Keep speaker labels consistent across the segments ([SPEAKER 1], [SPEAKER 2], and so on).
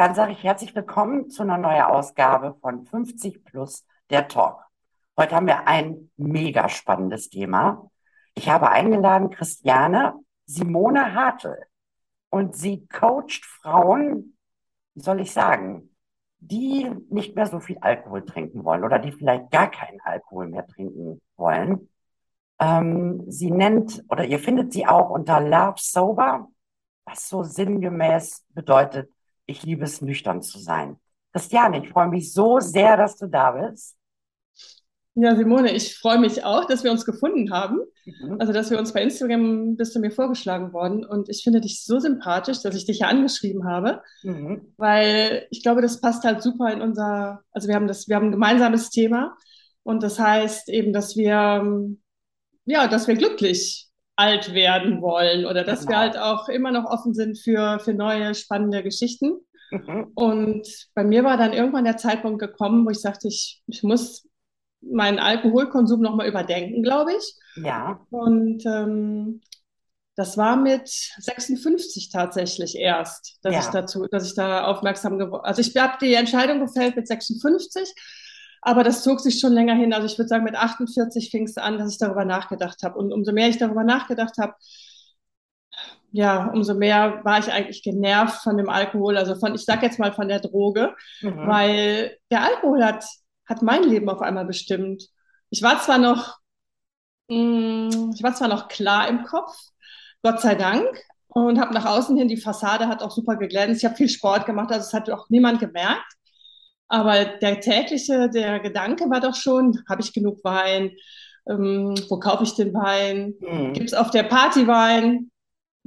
[SPEAKER 1] Dann sage ich herzlich willkommen zu einer neuen Ausgabe von 50 Plus der Talk. Heute haben wir ein mega spannendes Thema. Ich habe eingeladen Christiane Simone Hartl und sie coacht Frauen, wie soll ich sagen, die nicht mehr so viel Alkohol trinken wollen oder die vielleicht gar keinen Alkohol mehr trinken wollen. Ähm, sie nennt oder ihr findet sie auch unter Love Sober, was so sinngemäß bedeutet, ich liebe es, nüchtern zu sein. Christiane, ich freue mich so sehr, dass du da bist.
[SPEAKER 2] Ja, Simone, ich freue mich auch, dass wir uns gefunden haben. Mhm. Also, dass wir uns bei Instagram bist du mir vorgeschlagen worden. Und ich finde dich so sympathisch, dass ich dich ja angeschrieben habe. Mhm. Weil ich glaube, das passt halt super in unser, also wir haben das, wir haben ein gemeinsames Thema. Und das heißt eben, dass wir, ja, dass wir glücklich alt werden wollen oder dass genau. wir halt auch immer noch offen sind für, für neue spannende Geschichten. Mhm. Und bei mir war dann irgendwann der Zeitpunkt gekommen, wo ich sagte, ich, ich muss meinen Alkoholkonsum nochmal überdenken, glaube ich.
[SPEAKER 1] Ja.
[SPEAKER 2] Und ähm, das war mit 56 tatsächlich erst, dass ja. ich dazu, dass ich da aufmerksam geworden. Also ich habe die Entscheidung gefällt mit 56 aber das zog sich schon länger hin. Also ich würde sagen, mit 48 fing es an, dass ich darüber nachgedacht habe. Und umso mehr ich darüber nachgedacht habe, ja, umso mehr war ich eigentlich genervt von dem Alkohol, also von, ich sag jetzt mal von der Droge, mhm. weil der Alkohol hat, hat mein Leben auf einmal bestimmt. Ich war zwar noch, mh, mm, ich war zwar noch klar im Kopf, Gott sei Dank, und habe nach außen hin, die Fassade hat auch super geglänzt. Ich habe viel Sport gemacht, also es hat auch niemand gemerkt. Aber der tägliche, der Gedanke war doch schon, habe ich genug Wein? Ähm, wo kaufe ich den Wein? Mhm. Gibt es auf der Party Wein?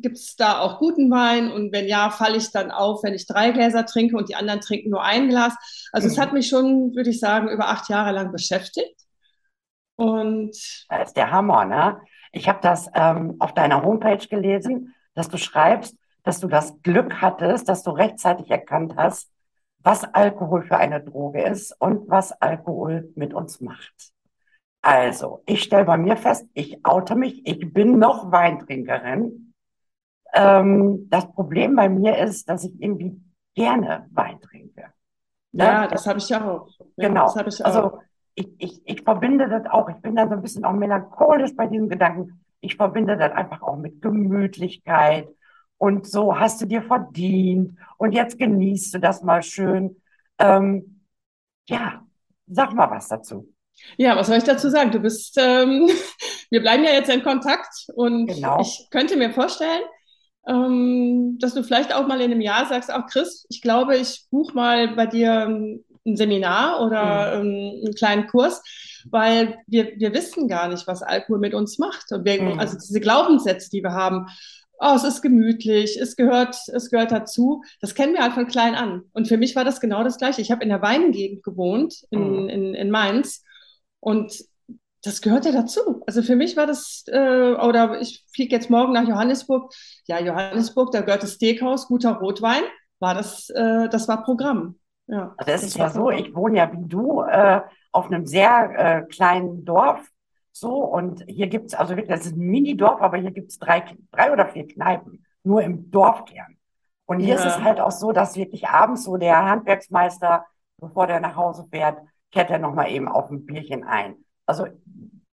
[SPEAKER 2] Gibt es da auch guten Wein? Und wenn ja, falle ich dann auf, wenn ich drei Gläser trinke und die anderen trinken nur ein Glas. Also mhm. es hat mich schon, würde ich sagen, über acht Jahre lang beschäftigt. Und
[SPEAKER 1] das ist der Hammer, ne? Ich habe das ähm, auf deiner Homepage gelesen, dass du schreibst, dass du das Glück hattest, dass du rechtzeitig erkannt hast, was Alkohol für eine Droge ist und was Alkohol mit uns macht. Also, ich stelle bei mir fest, ich oute mich, ich bin noch Weintrinkerin. Ähm, das Problem bei mir ist, dass ich irgendwie gerne Wein trinke.
[SPEAKER 2] Ne? Ja, das habe ich ja auch.
[SPEAKER 1] Ja, genau. Das ich also, auch. Also, ich, ich, ich verbinde das auch. Ich bin dann so ein bisschen auch melancholisch bei diesem Gedanken. Ich verbinde das einfach auch mit Gemütlichkeit und so hast du dir verdient und jetzt genießt du das mal schön. Ähm, ja, sag mal was dazu.
[SPEAKER 2] Ja, was soll ich dazu sagen? Du bist, ähm, wir bleiben ja jetzt in Kontakt und genau. ich könnte mir vorstellen, ähm, dass du vielleicht auch mal in einem Jahr sagst, auch Chris, ich glaube, ich buche mal bei dir ein Seminar oder mhm. einen kleinen Kurs, weil wir, wir wissen gar nicht, was Alkohol mit uns macht. Und wir, mhm. Also diese Glaubenssätze, die wir haben, oh, es ist gemütlich, es gehört, es gehört dazu. Das kennen wir halt von klein an. Und für mich war das genau das Gleiche. Ich habe in der Weingegend gewohnt, in, mhm. in, in Mainz. Und das gehört ja dazu. Also für mich war das, äh, oder ich fliege jetzt morgen nach Johannesburg. Ja, Johannesburg, da gehört das Steakhouse, guter Rotwein, war das, äh, das war Programm.
[SPEAKER 1] Ja, also es ist ja so, ich wohne ja wie du äh, auf einem sehr äh, kleinen Dorf so, und hier gibt's also wirklich, das ist ein Mini-Dorf, aber hier gibt's drei, drei oder vier Kneipen, nur im Dorfkern. Und hier ja. ist es halt auch so, dass wirklich abends so der Handwerksmeister, bevor der nach Hause fährt, kehrt er nochmal eben auf ein Bierchen ein. Also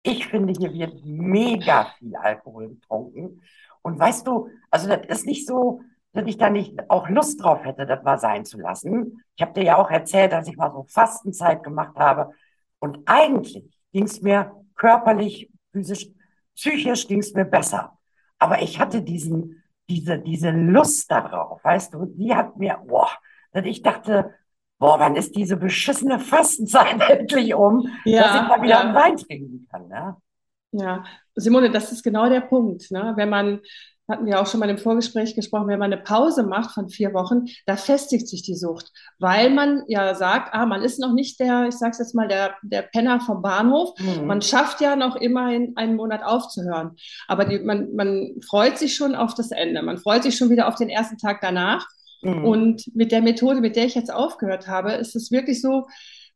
[SPEAKER 1] ich finde, hier wird mega viel Alkohol getrunken. Und weißt du, also das ist nicht so, dass ich da nicht auch Lust drauf hätte, das mal sein zu lassen. Ich habe dir ja auch erzählt, dass ich mal so Fastenzeit gemacht habe. Und eigentlich ging es mir körperlich, physisch, psychisch ging es mir besser. Aber ich hatte diesen, diese, diese Lust darauf, weißt du, die hat mir, boah, dass ich dachte, boah, wann ist diese beschissene Fastenzeit endlich um, ja, dass ich mal wieder ja. einen Wein trinken kann, ne?
[SPEAKER 2] Ja, Simone, das ist genau der Punkt. Ne? Wenn man, hatten wir auch schon mal im Vorgespräch gesprochen, wenn man eine Pause macht von vier Wochen, da festigt sich die Sucht, weil man ja sagt, ah, man ist noch nicht der, ich sag's jetzt mal, der, der Penner vom Bahnhof. Mhm. Man schafft ja noch immerhin einen Monat aufzuhören. Aber die, man, man freut sich schon auf das Ende. Man freut sich schon wieder auf den ersten Tag danach. Mhm. Und mit der Methode, mit der ich jetzt aufgehört habe, ist es wirklich so,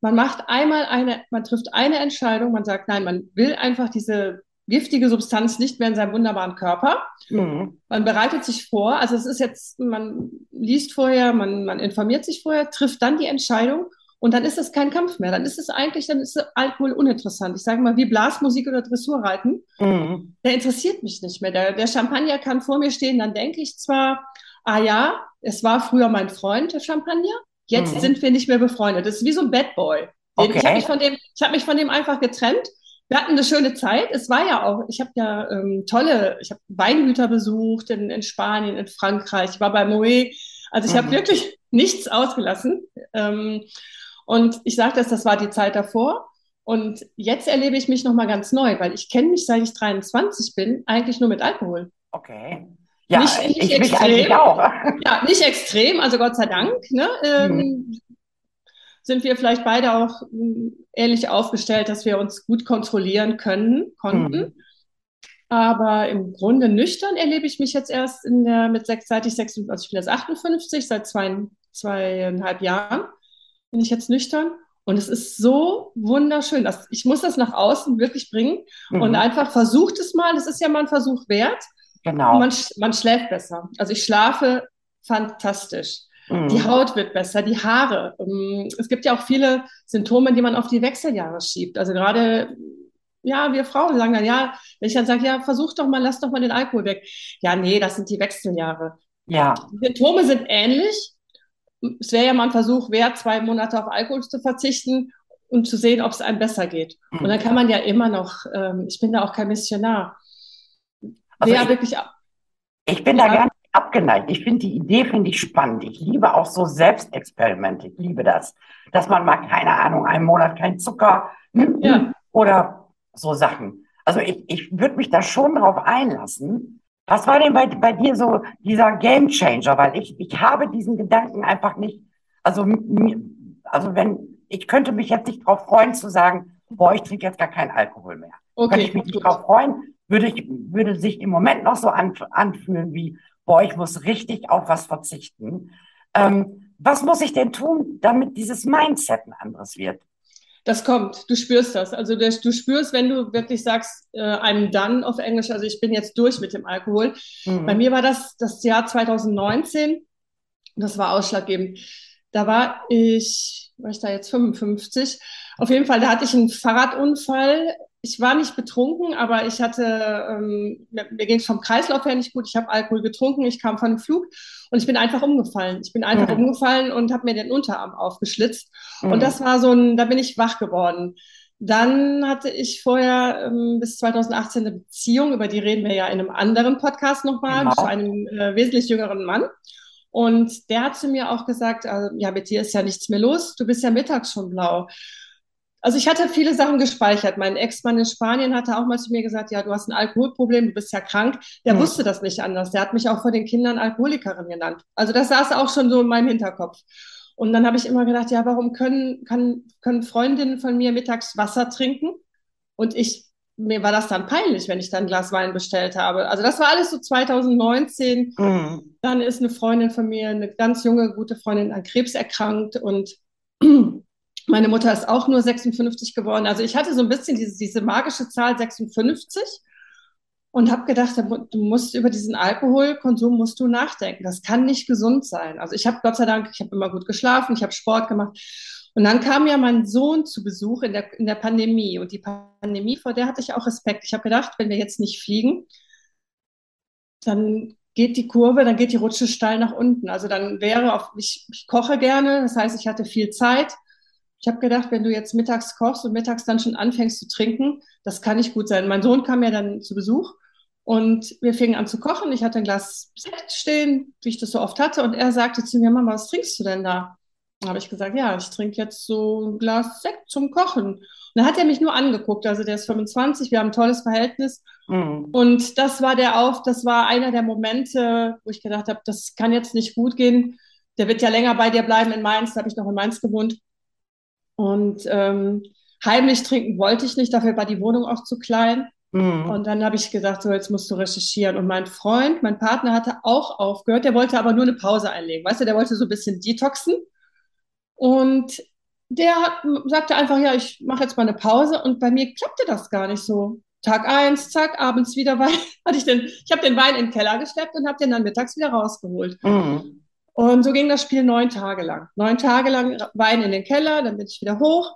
[SPEAKER 2] man macht einmal eine, man trifft eine Entscheidung, man sagt, nein, man will einfach diese giftige Substanz nicht mehr in seinem wunderbaren Körper. Mhm. Man bereitet sich vor, also es ist jetzt, man liest vorher, man, man informiert sich vorher, trifft dann die Entscheidung und dann ist es kein Kampf mehr. Dann ist es eigentlich, dann ist Alkohol uninteressant. Ich sage mal, wie Blasmusik oder Dressurreiten. Mhm. Der interessiert mich nicht mehr. Der, der Champagner kann vor mir stehen, dann denke ich zwar, ah ja, es war früher mein Freund, der Champagner. Jetzt mhm. sind wir nicht mehr befreundet. Das ist wie so ein Bad Boy. Okay. Ich habe mich, von dem, ich hab mich von dem einfach getrennt. Wir hatten eine schöne Zeit. Es war ja auch, ich habe ja ähm, tolle, ich habe Weingüter besucht in, in Spanien, in Frankreich. Ich war bei Moe. Also ich mhm. habe wirklich nichts ausgelassen. Ähm, und ich sage das, das war die Zeit davor. Und jetzt erlebe ich mich nochmal ganz neu, weil ich kenne mich, seit ich 23 bin, eigentlich nur mit Alkohol.
[SPEAKER 1] Okay.
[SPEAKER 2] Ja, nicht, nicht ich extrem. auch. Ja, nicht extrem, also Gott sei Dank. Ne, ähm, mhm. Sind wir vielleicht beide auch ähm, ähnlich aufgestellt, dass wir uns gut kontrollieren können, konnten. Mhm. Aber im Grunde nüchtern erlebe ich mich jetzt erst in der, mit sechs, seit ich 56, also ich bin jetzt 58, seit zwei, zweieinhalb Jahren bin ich jetzt nüchtern. Und es ist so wunderschön. Dass, ich muss das nach außen wirklich bringen mhm. und einfach versucht es mal. Es ist ja mal ein Versuch wert. Genau. Man, man schläft besser. Also ich schlafe fantastisch. Mhm. Die Haut wird besser, die Haare. Ähm, es gibt ja auch viele Symptome, die man auf die Wechseljahre schiebt. Also gerade, ja, wir Frauen sagen dann, ja, wenn ich dann sage, ja, versuch doch mal, lass doch mal den Alkohol weg. Ja, nee, das sind die Wechseljahre. Ja. Die Symptome sind ähnlich. Es wäre ja mal ein Versuch wert, zwei Monate auf Alkohol zu verzichten und zu sehen, ob es einem besser geht. Mhm. Und dann kann man ja immer noch, ähm, ich bin da auch kein Missionar,
[SPEAKER 1] also ja, ich, wirklich. Ich bin ja. da gar nicht abgeneigt. Ich finde die Idee finde ich spannend. Ich liebe auch so Selbstexperimente. Ich liebe das, dass man mal keine Ahnung einen Monat kein Zucker ja. Oder so Sachen. Also ich, ich würde mich da schon drauf einlassen. Was war denn bei, bei dir so dieser Game Changer? Weil ich, ich habe diesen Gedanken einfach nicht. Also, also wenn, ich könnte mich jetzt nicht darauf freuen zu sagen, boah, ich trinke jetzt gar keinen Alkohol mehr. Okay. Könnte ich mich nicht darauf freuen, würde, ich, würde sich im Moment noch so anfühlen wie, boah, ich muss richtig auf was verzichten. Ähm, was muss ich denn tun, damit dieses Mindset ein anderes wird?
[SPEAKER 2] Das kommt, du spürst das. Also du spürst, wenn du wirklich sagst, äh, I'm done auf Englisch, also ich bin jetzt durch mit dem Alkohol. Mhm. Bei mir war das das Jahr 2019, das war ausschlaggebend. Da war ich, war ich da jetzt 55? Auf jeden Fall, da hatte ich einen Fahrradunfall ich war nicht betrunken, aber ich hatte, ähm, mir, mir ging es vom Kreislauf her nicht gut. Ich habe Alkohol getrunken, ich kam von einem Flug und ich bin einfach umgefallen. Ich bin einfach mhm. umgefallen und habe mir den Unterarm aufgeschlitzt. Mhm. Und das war so ein, da bin ich wach geworden. Dann hatte ich vorher ähm, bis 2018 eine Beziehung, über die reden wir ja in einem anderen Podcast nochmal, genau. zu einem äh, wesentlich jüngeren Mann. Und der hat zu mir auch gesagt, also, ja, mit dir ist ja nichts mehr los, du bist ja mittags schon blau. Also ich hatte viele Sachen gespeichert. Mein Ex-Mann in Spanien hatte auch mal zu mir gesagt, ja, du hast ein Alkoholproblem, du bist ja krank. Der mhm. wusste das nicht anders. Der hat mich auch vor den Kindern Alkoholikerin genannt. Also das saß auch schon so in meinem Hinterkopf. Und dann habe ich immer gedacht, ja, warum können, kann, können Freundinnen von mir mittags Wasser trinken? Und ich, mir war das dann peinlich, wenn ich dann ein Glas Wein bestellt habe. Also das war alles so 2019. Mhm. Dann ist eine Freundin von mir, eine ganz junge, gute Freundin an Krebs erkrankt und meine Mutter ist auch nur 56 geworden. Also ich hatte so ein bisschen diese, diese magische Zahl 56 und habe gedacht, du musst über diesen Alkoholkonsum musst du nachdenken. Das kann nicht gesund sein. Also ich habe Gott sei Dank, ich habe immer gut geschlafen, ich habe Sport gemacht. Und dann kam ja mein Sohn zu Besuch in der, in der Pandemie. Und die Pandemie, vor der hatte ich auch Respekt. Ich habe gedacht, wenn wir jetzt nicht fliegen, dann geht die Kurve, dann geht die Rutsche steil nach unten. Also dann wäre auf, ich, ich koche gerne, das heißt, ich hatte viel Zeit. Ich habe gedacht, wenn du jetzt mittags kochst und mittags dann schon anfängst zu trinken, das kann nicht gut sein. Mein Sohn kam ja dann zu Besuch und wir fingen an zu kochen. Ich hatte ein Glas Sekt stehen, wie ich das so oft hatte. Und er sagte zu mir, Mama, was trinkst du denn da? Dann habe ich gesagt, ja, ich trinke jetzt so ein Glas Sekt zum Kochen. Und dann hat er mich nur angeguckt. Also der ist 25, wir haben ein tolles Verhältnis. Mhm. Und das war der auf, das war einer der Momente, wo ich gedacht habe, das kann jetzt nicht gut gehen. Der wird ja länger bei dir bleiben in Mainz, da habe ich noch in Mainz gewohnt. Und ähm, heimlich trinken wollte ich nicht, dafür war die Wohnung auch zu klein. Mhm. Und dann habe ich gedacht, so jetzt musst du recherchieren. Und mein Freund, mein Partner hatte auch aufgehört, der wollte aber nur eine Pause einlegen. Weißt du, der wollte so ein bisschen detoxen. Und der hat, sagte einfach, ja, ich mache jetzt mal eine Pause. Und bei mir klappte das gar nicht so. Tag eins, zack, abends wieder Wein. Hatte ich den, ich habe den Wein in den Keller gesteppt und habe den dann mittags wieder rausgeholt. Mhm. Und so ging das Spiel neun Tage lang. Neun Tage lang Wein in den Keller, dann bin ich wieder hoch.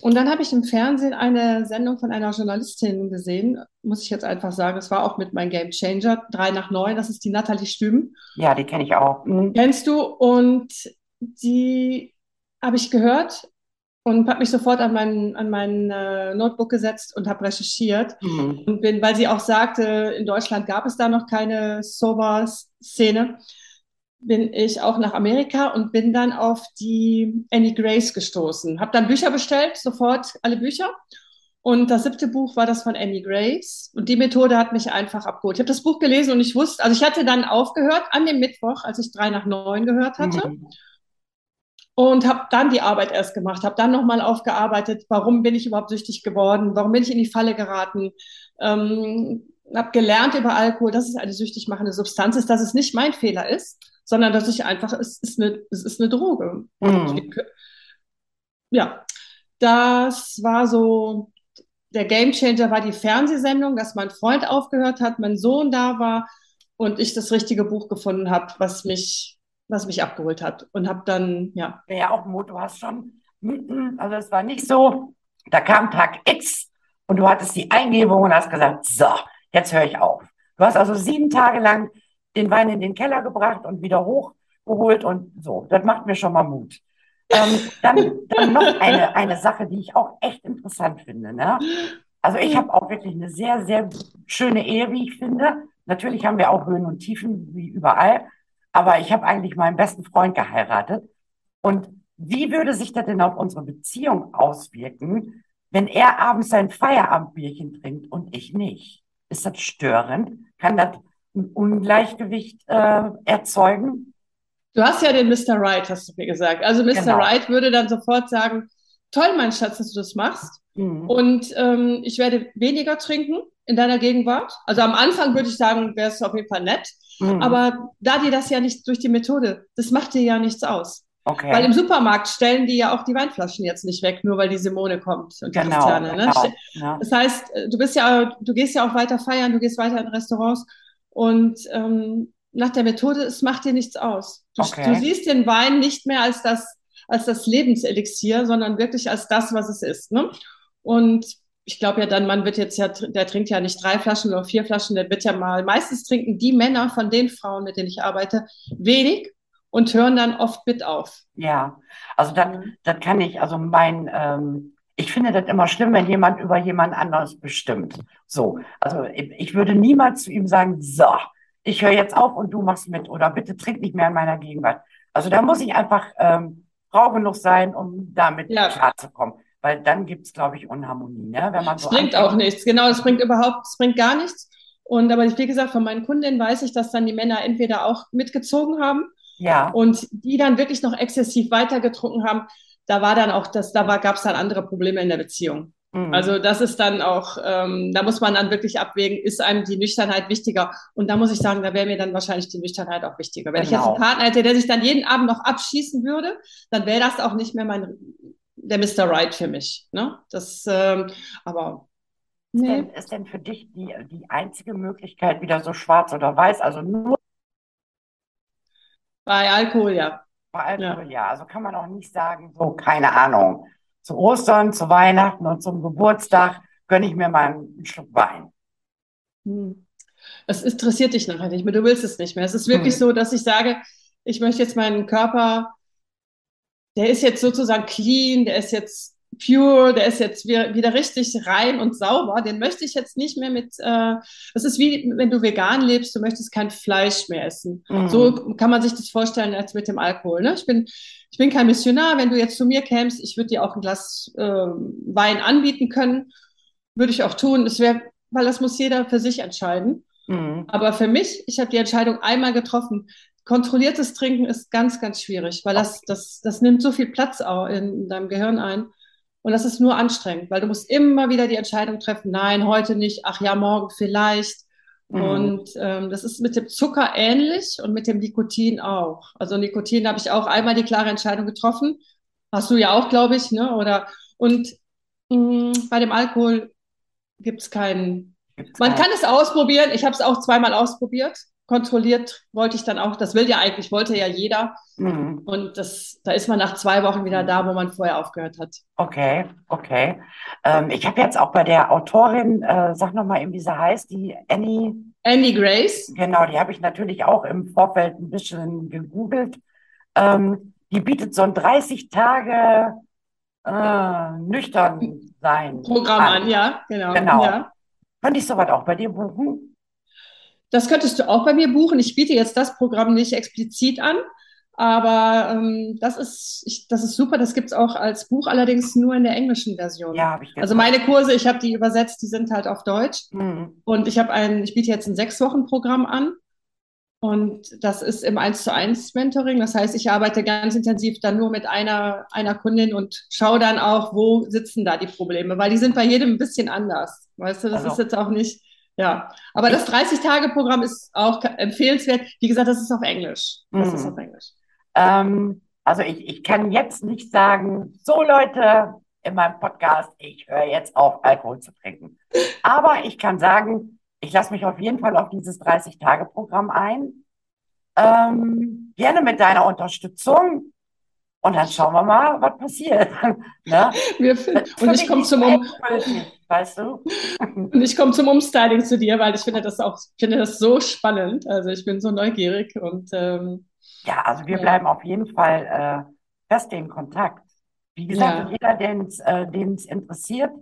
[SPEAKER 2] Und dann habe ich im Fernsehen eine Sendung von einer Journalistin gesehen, muss ich jetzt einfach sagen. Es war auch mit meinem Game Changer, drei nach neun. Das ist die Nathalie Stüben.
[SPEAKER 1] Ja, die kenne ich auch.
[SPEAKER 2] Mhm. Kennst du? Und die habe ich gehört und habe mich sofort an mein, an mein äh, Notebook gesetzt und habe recherchiert. Mhm. Und bin, weil sie auch sagte, in Deutschland gab es da noch keine Sober-Szene bin ich auch nach Amerika und bin dann auf die Annie Grace gestoßen. Habe dann Bücher bestellt, sofort alle Bücher. Und das siebte Buch war das von Annie Grace. Und die Methode hat mich einfach abgeholt. Ich habe das Buch gelesen und ich wusste, also ich hatte dann aufgehört an dem Mittwoch, als ich drei nach neun gehört hatte. Mhm. Und habe dann die Arbeit erst gemacht, habe dann nochmal aufgearbeitet, warum bin ich überhaupt süchtig geworden, warum bin ich in die Falle geraten, ähm, habe gelernt über Alkohol, dass es eine süchtig machende Substanz ist, dass es nicht mein Fehler ist, sondern dass ich einfach, es ist eine, es ist eine Droge. Mhm. Ja, das war so, der Gamechanger war die Fernsehsendung, dass mein Freund aufgehört hat, mein Sohn da war und ich das richtige Buch gefunden habe, was mich, was mich abgeholt hat. Und habe dann, ja.
[SPEAKER 1] Ja, auch Mut, du hast schon, also es war nicht so, da kam Tag X und du hattest die Eingebung und hast gesagt, so, jetzt höre ich auf. Du hast also sieben Tage lang den Wein in den Keller gebracht und wieder hochgeholt und so. Das macht mir schon mal Mut. Ähm, dann, dann noch eine, eine Sache, die ich auch echt interessant finde. Ne? Also ich habe auch wirklich eine sehr, sehr schöne Ehe, wie ich finde. Natürlich haben wir auch Höhen und Tiefen, wie überall. Aber ich habe eigentlich meinen besten Freund geheiratet. Und wie würde sich das denn auf unsere Beziehung auswirken, wenn er abends sein Feierabendbierchen trinkt und ich nicht? Ist das störend? Kann das ein Ungleichgewicht äh, erzeugen.
[SPEAKER 2] Du hast ja den Mr. Right, hast du mir gesagt. Also Mr. Genau. Right würde dann sofort sagen, toll, mein Schatz, dass du das machst. Mhm. Und ähm, ich werde weniger trinken in deiner Gegenwart. Also am Anfang würde ich sagen, wäre es auf jeden Fall nett. Mhm. Aber da dir das ja nicht durch die Methode, das macht dir ja nichts aus. Okay. Weil im Supermarkt stellen die ja auch die Weinflaschen jetzt nicht weg, nur weil die Simone kommt und die genau, Christiane. Ne? Genau, ja. Das heißt, du bist ja, du gehst ja auch weiter feiern, du gehst weiter in Restaurants und ähm, nach der Methode, es macht dir nichts aus. Du, okay. du, siehst den Wein nicht mehr als das, als das Lebenselixier, sondern wirklich als das, was es ist. Ne? Und ich glaube ja dann, man wird jetzt ja, der trinkt ja nicht drei Flaschen oder vier Flaschen, der wird ja mal, meistens trinken die Männer von den Frauen, mit denen ich arbeite, wenig und hören dann oft mit auf.
[SPEAKER 1] Ja, also dann, dann kann ich, also mein, ähm, ich finde das immer schlimm, wenn jemand über jemand anderes bestimmt. So, also ich würde niemals zu ihm sagen, so, ich höre jetzt auf und du machst mit oder bitte trink nicht mehr in meiner Gegenwart. Also da muss ich einfach ähm, Frau genug sein, um damit ja. klarzukommen. Weil dann gibt es, glaube ich, Unharmonie. Ne?
[SPEAKER 2] Wenn man so es bringt auch nichts, genau, es bringt überhaupt, es bringt gar nichts. Und aber wie gesagt, von meinen Kundinnen weiß ich, dass dann die Männer entweder auch mitgezogen haben ja. und die dann wirklich noch exzessiv weitergetrunken haben da war dann auch das, da gab es dann andere Probleme in der Beziehung. Mhm. Also das ist dann auch, ähm, da muss man dann wirklich abwägen, ist einem die Nüchternheit wichtiger? Und da muss ich sagen, da wäre mir dann wahrscheinlich die Nüchternheit auch wichtiger. Wenn genau. ich jetzt einen genau. Partner hätte, der sich dann jeden Abend noch abschießen würde, dann wäre das auch nicht mehr mein der Mr. Right für mich. Ne? Das, ähm, aber
[SPEAKER 1] Nee. Ist, denn, ist denn für dich die, die einzige Möglichkeit wieder so schwarz oder weiß? Also nur
[SPEAKER 2] bei Alkohol, ja.
[SPEAKER 1] Bei Alkohol, ja. ja. Also kann man auch nicht sagen, so, keine Ahnung. Zu Ostern, zu Weihnachten und zum Geburtstag gönne ich mir mal einen Schluck Wein.
[SPEAKER 2] Hm. Es interessiert dich nachher nicht mehr, du willst es nicht mehr. Es ist wirklich mhm. so, dass ich sage, ich möchte jetzt meinen Körper, der ist jetzt sozusagen clean, der ist jetzt pure, der ist jetzt wieder richtig rein und sauber, den möchte ich jetzt nicht mehr mit, äh, das ist wie wenn du vegan lebst, du möchtest kein Fleisch mehr essen. Mhm. So kann man sich das vorstellen als mit dem Alkohol. Ne? Ich, bin, ich bin kein Missionar, wenn du jetzt zu mir kämst, ich würde dir auch ein Glas äh, Wein anbieten können, würde ich auch tun. Das wäre, weil das muss jeder für sich entscheiden. Mhm. Aber für mich, ich habe die Entscheidung einmal getroffen. Kontrolliertes Trinken ist ganz, ganz schwierig, weil das, das, das nimmt so viel Platz auch in deinem Gehirn ein. Und das ist nur anstrengend, weil du musst immer wieder die Entscheidung treffen, nein, heute nicht, ach ja, morgen vielleicht. Mhm. Und ähm, das ist mit dem Zucker ähnlich und mit dem Nikotin auch. Also Nikotin habe ich auch einmal die klare Entscheidung getroffen. Hast du ja auch, glaube ich, ne? Oder und mh, mm, bei dem Alkohol gibt es keinen. Man kann es ausprobieren. Ich habe es auch zweimal ausprobiert kontrolliert wollte ich dann auch, das will ja eigentlich, wollte ja jeder. Mhm. Und das, da ist man nach zwei Wochen wieder da, wo man vorher aufgehört hat.
[SPEAKER 1] Okay, okay. Ähm, ich habe jetzt auch bei der Autorin, äh, sag nochmal eben, wie sie heißt, die Annie.
[SPEAKER 2] Annie Grace.
[SPEAKER 1] Genau, die habe ich natürlich auch im Vorfeld ein bisschen gegoogelt. Ähm, die bietet so ein 30 Tage äh, nüchtern sein.
[SPEAKER 2] Programm an, an ja, genau.
[SPEAKER 1] genau.
[SPEAKER 2] Ja.
[SPEAKER 1] Könnte ich sowas auch bei dir buchen?
[SPEAKER 2] Das könntest du auch bei mir buchen. Ich biete jetzt das Programm nicht explizit an, aber ähm, das, ist, ich, das ist super. Das gibt es auch als Buch, allerdings nur in der englischen Version.
[SPEAKER 1] Ja, ich
[SPEAKER 2] Also meine Kurse, ich habe die übersetzt, die sind halt auf Deutsch. Mhm. Und ich habe ein, ich biete jetzt ein sechs Wochen Programm an. Und das ist im 1 zu 1 Mentoring. Das heißt, ich arbeite ganz intensiv dann nur mit einer, einer Kundin und schaue dann auch, wo sitzen da die Probleme, weil die sind bei jedem ein bisschen anders. Weißt du, das also. ist jetzt auch nicht, ja, aber das 30-Tage-Programm ist auch empfehlenswert. Wie gesagt, das ist auf Englisch. Das mhm. ist auf Englisch.
[SPEAKER 1] Ähm, also ich, ich kann jetzt nicht sagen, so Leute in meinem Podcast, ich höre jetzt auf, Alkohol zu trinken. Aber ich kann sagen, ich lasse mich auf jeden Fall auf dieses 30-Tage-Programm ein. Ähm, gerne mit deiner Unterstützung. Und dann schauen wir mal, was passiert. ne?
[SPEAKER 2] Und ich komme zum um weißt du? und ich komme zum Umstyling zu dir, weil ich finde das auch, finde das so spannend. Also ich bin so neugierig und ähm,
[SPEAKER 1] ja, also wir ja. bleiben auf jeden Fall äh, fest in Kontakt. Wie gesagt, ja. jeder, den es äh, interessiert,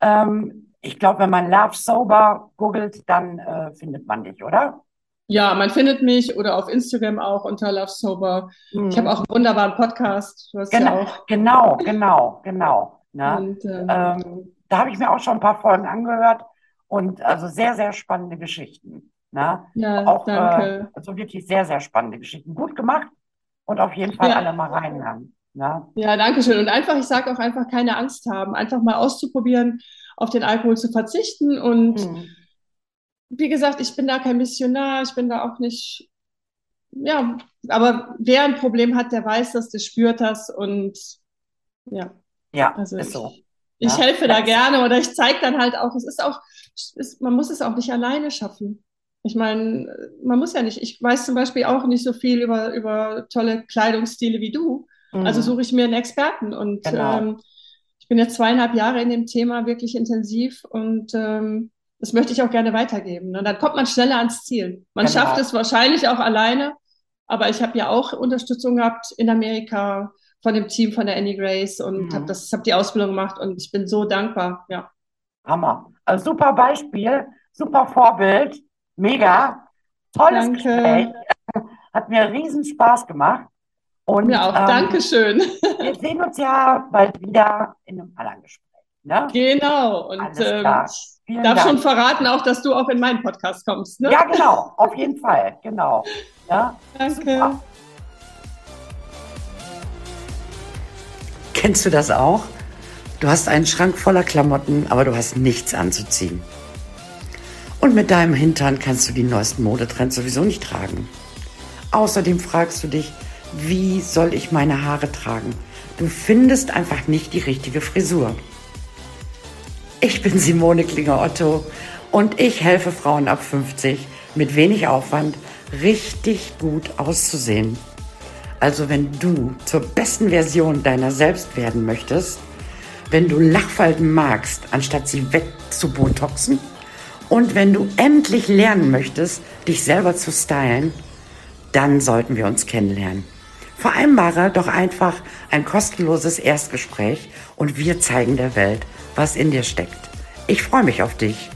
[SPEAKER 1] ähm, ich glaube, wenn man Love Sober googelt, dann äh, findet man dich, oder?
[SPEAKER 2] Ja, man findet mich oder auf Instagram auch unter Love Sober. Mhm. Ich habe auch einen wunderbaren Podcast.
[SPEAKER 1] Du hast genau, ja auch. genau, genau, genau. Ne? Und, ähm, ähm, da habe ich mir auch schon ein paar Folgen angehört und also sehr, sehr spannende Geschichten. Ne?
[SPEAKER 2] Ja, auch, danke. Äh,
[SPEAKER 1] also wirklich sehr, sehr spannende Geschichten. Gut gemacht und auf jeden Fall ja. alle mal reinhören. Ne?
[SPEAKER 2] Ja, danke schön. Und einfach, ich sage auch einfach, keine Angst haben, einfach mal auszuprobieren, auf den Alkohol zu verzichten und mhm wie gesagt, ich bin da kein Missionar, ich bin da auch nicht, ja, aber wer ein Problem hat, der weiß das, der spürt das und ja.
[SPEAKER 1] Ja, also ist so.
[SPEAKER 2] Ich, ja. helfe da gerne oder ich zeige dann halt auch, es ist auch, es, man muss es auch nicht alleine schaffen. Ich meine, man muss ja nicht, ich weiß zum Beispiel auch nicht so viel über, über tolle Kleidungsstile wie du. Mhm. Also suche ich mir einen Experten und genau. ähm, ich bin jetzt zweieinhalb Jahre in dem Thema wirklich intensiv und ähm, das möchte ich auch gerne weitergeben. Und dann kommt man schneller ans Ziel. Man genau. schafft es wahrscheinlich auch alleine, aber ich habe ja auch Unterstützung gehabt in Amerika von dem Team von der Annie Grace und mhm. habe habe die Ausbildung gemacht und ich bin so dankbar. Ja.
[SPEAKER 1] Hammer. Also super Beispiel, super Vorbild, mega. Tolles Danke. Gespräch. Hat mir riesen Spaß gemacht.
[SPEAKER 2] Und, ja, auch. Ähm, Dankeschön.
[SPEAKER 1] Wir sehen uns ja bald wieder in einem anderen Gespräch. Ne?
[SPEAKER 2] Genau. Und ähm, Vielen darf Dank. schon verraten auch, dass du auch in meinen Podcast kommst. Ne?
[SPEAKER 1] Ja, genau. Auf jeden Fall. Genau. Ja,
[SPEAKER 2] Danke. Super.
[SPEAKER 1] Kennst du das auch? Du hast einen Schrank voller Klamotten, aber du hast nichts anzuziehen. Und mit deinem Hintern kannst du die neuesten Modetrends sowieso nicht tragen. Außerdem fragst du dich, wie soll ich meine Haare tragen? Du findest einfach nicht die richtige Frisur. Ich bin Simone Klinger-Otto und ich helfe Frauen ab 50 mit wenig Aufwand richtig gut auszusehen. Also wenn du zur besten Version deiner selbst werden möchtest, wenn du Lachfalten magst, anstatt sie wegzubotoxen Und wenn du endlich lernen möchtest, dich selber zu stylen, dann sollten wir uns kennenlernen. Vereinbare doch einfach ein kostenloses Erstgespräch und wir zeigen der Welt, was in dir steckt. Ich freue mich auf dich.